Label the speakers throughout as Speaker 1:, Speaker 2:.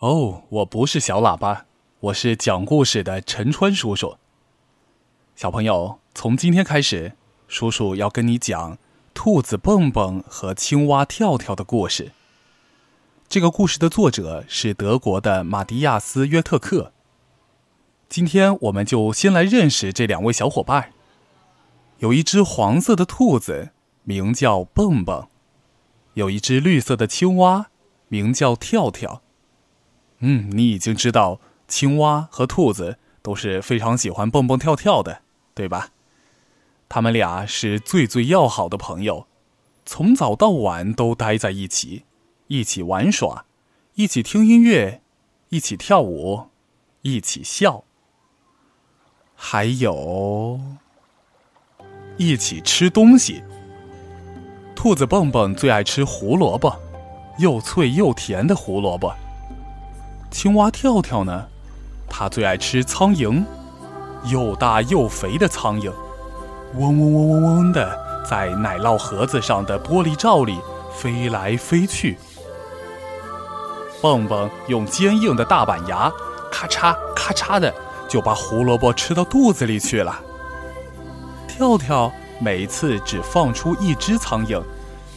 Speaker 1: 哦，我不是小喇叭，我是讲故事的陈川叔叔。小朋友，从今天开始，叔叔要跟你讲兔子蹦蹦和青蛙跳跳的故事。这个故事的作者是德国的马蒂亚斯·约特克。今天我们就先来认识这两位小伙伴。有一只黄色的兔子，名叫蹦蹦；有一只绿色的青蛙，名叫跳跳。嗯，你已经知道，青蛙和兔子都是非常喜欢蹦蹦跳跳的，对吧？他们俩是最最要好的朋友，从早到晚都待在一起。一起玩耍，一起听音乐，一起跳舞，一起笑，还有一起吃东西。兔子蹦蹦最爱吃胡萝卜，又脆又甜的胡萝卜。青蛙跳跳呢，它最爱吃苍蝇，又大又肥的苍蝇，嗡嗡嗡嗡嗡的在奶酪盒子上的玻璃罩里飞来飞去。蹦蹦用坚硬的大板牙，咔嚓咔嚓的就把胡萝卜吃到肚子里去了。跳跳每次只放出一只苍蝇，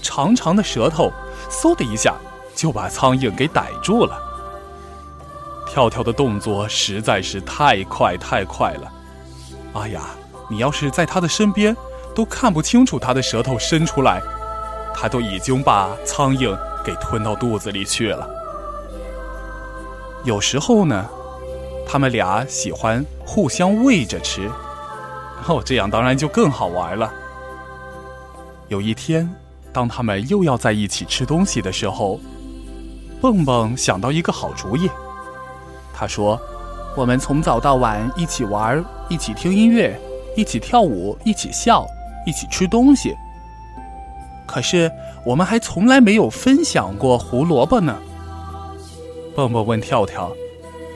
Speaker 1: 长长的舌头嗖的一下就把苍蝇给逮住了。跳跳的动作实在是太快太快了，哎呀，你要是在他的身边，都看不清楚他的舌头伸出来，他都已经把苍蝇给吞到肚子里去了。有时候呢，他们俩喜欢互相喂着吃，哦，这样当然就更好玩了。有一天，当他们又要在一起吃东西的时候，蹦蹦想到一个好主意。他说：“我们从早到晚一起玩，一起听音乐，一起跳舞，一起笑，一起吃东西。可是我们还从来没有分享过胡萝卜呢。”蹦蹦问跳跳：“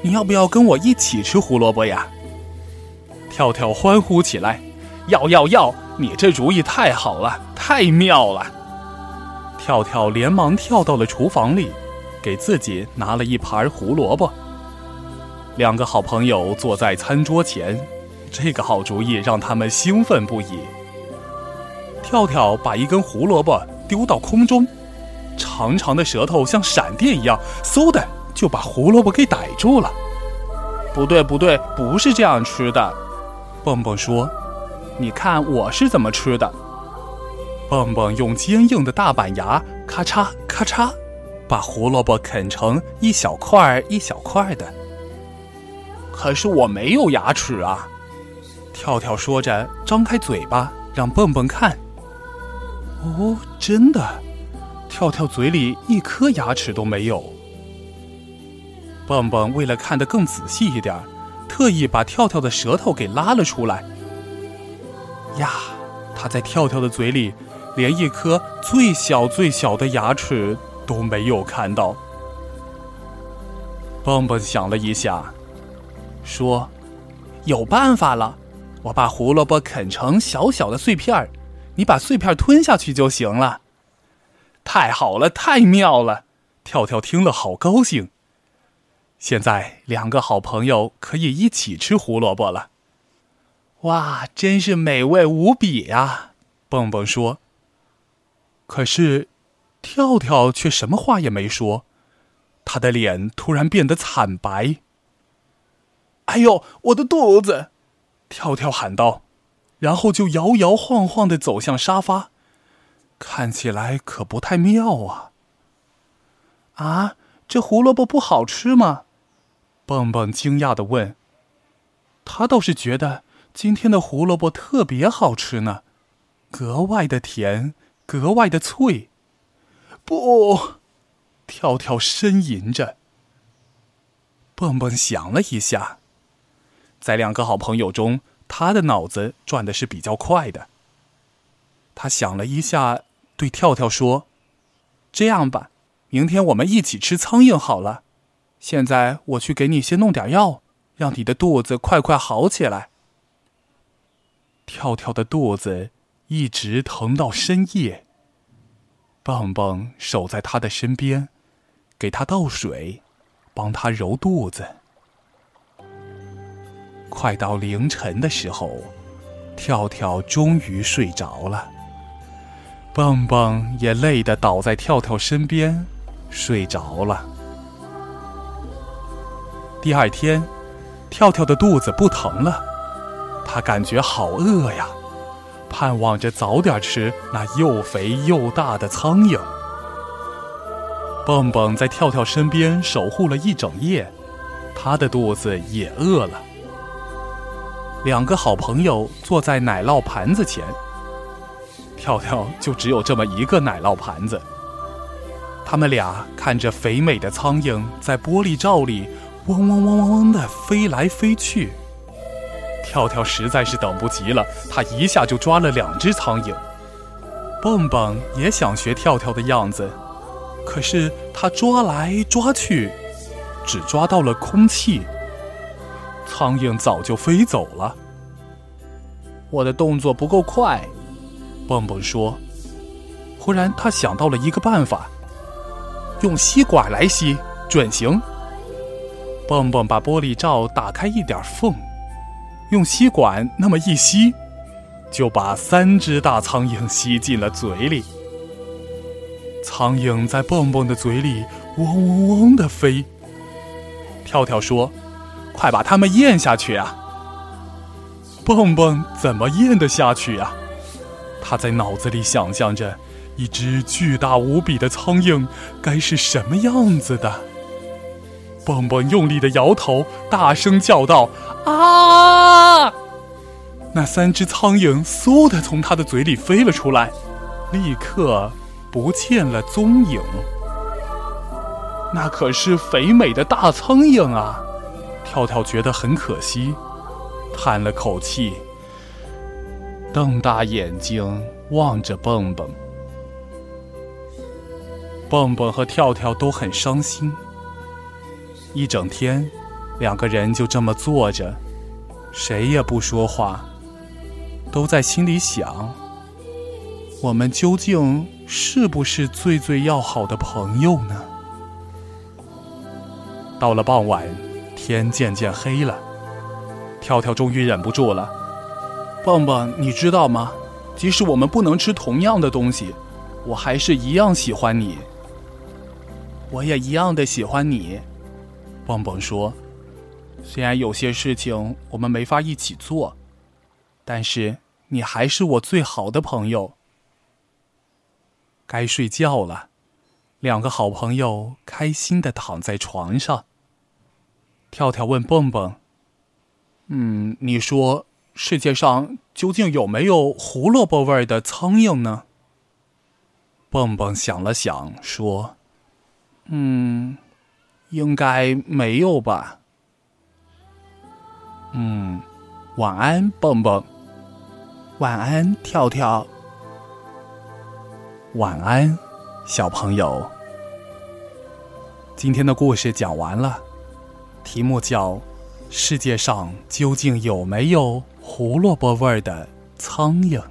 Speaker 1: 你要不要跟我一起吃胡萝卜呀？”跳跳欢呼起来：“要要要！你这主意太好了，太妙了！”跳跳连忙跳到了厨房里，给自己拿了一盘胡萝卜。两个好朋友坐在餐桌前，这个好主意让他们兴奋不已。跳跳把一根胡萝卜丢到空中，长长的舌头像闪电一样，嗖的。就把胡萝卜给逮住了。不对，不对，不是这样吃的。蹦蹦说：“你看我是怎么吃的。”蹦蹦用坚硬的大板牙，咔嚓咔嚓，把胡萝卜啃成一小块一小块的。可是我没有牙齿啊！跳跳说着，张开嘴巴让蹦蹦看。哦，真的，跳跳嘴里一颗牙齿都没有。蹦蹦为了看得更仔细一点，特意把跳跳的舌头给拉了出来。呀，他在跳跳的嘴里，连一颗最小最小的牙齿都没有看到。蹦蹦想了一下，说：“有办法了，我把胡萝卜啃成小小的碎片儿，你把碎片吞下去就行了。”太好了，太妙了！跳跳听了好高兴。现在两个好朋友可以一起吃胡萝卜了，哇，真是美味无比呀！蹦蹦说。可是，跳跳却什么话也没说，他的脸突然变得惨白。哎呦，我的肚子！跳跳喊道，然后就摇摇晃晃的走向沙发，看起来可不太妙啊。啊，这胡萝卜不好吃吗？蹦蹦惊讶的问：“他倒是觉得今天的胡萝卜特别好吃呢，格外的甜，格外的脆。”不，跳跳呻吟着。蹦蹦想了一下，在两个好朋友中，他的脑子转的是比较快的。他想了一下，对跳跳说：“这样吧，明天我们一起吃苍蝇好了。”现在我去给你先弄点药，让你的肚子快快好起来。跳跳的肚子一直疼到深夜。蹦蹦守在他的身边，给他倒水，帮他揉肚子。快到凌晨的时候，跳跳终于睡着了。蹦蹦也累得倒在跳跳身边，睡着了。第二天，跳跳的肚子不疼了，他感觉好饿呀，盼望着早点吃那又肥又大的苍蝇。蹦蹦在跳跳身边守护了一整夜，他的肚子也饿了。两个好朋友坐在奶酪盘子前。跳跳就只有这么一个奶酪盘子。他们俩看着肥美的苍蝇在玻璃罩里嗡嗡嗡嗡嗡的飞来飞去。跳跳实在是等不及了，他一下就抓了两只苍蝇。蹦蹦也想学跳跳的样子，可是他抓来抓去，只抓到了空气。苍蝇早就飞走了。我的动作不够快。蹦蹦说：“忽然，他想到了一个办法，用吸管来吸，准行。”蹦蹦把玻璃罩打开一点缝，用吸管那么一吸，就把三只大苍蝇吸进了嘴里。苍蝇在蹦蹦的嘴里嗡嗡嗡的飞。跳跳说：“快把它们咽下去啊！”蹦蹦怎么咽得下去呀？他在脑子里想象着，一只巨大无比的苍蝇该是什么样子的。蹦蹦用力的摇头，大声叫道：“啊！”那三只苍蝇嗖的从他的嘴里飞了出来，立刻不见了踪影。那可是肥美的大苍蝇啊！跳跳觉得很可惜，叹了口气。瞪大眼睛望着蹦蹦，蹦蹦和跳跳都很伤心。一整天，两个人就这么坐着，谁也不说话，都在心里想：我们究竟是不是最最要好的朋友呢？到了傍晚，天渐渐黑了，跳跳终于忍不住了。蹦蹦，你知道吗？即使我们不能吃同样的东西，我还是一样喜欢你。我也一样的喜欢你，蹦蹦说。虽然有些事情我们没法一起做，但是你还是我最好的朋友。该睡觉了，两个好朋友开心的躺在床上。跳跳问蹦蹦：“嗯，你说？”世界上究竟有没有胡萝卜味的苍蝇呢？蹦蹦想了想，说：“嗯，应该没有吧。”嗯，晚安，蹦蹦。晚安，跳跳。晚安，小朋友。今天的故事讲完了，题目叫。世界上究竟有没有胡萝卜味儿的苍蝇？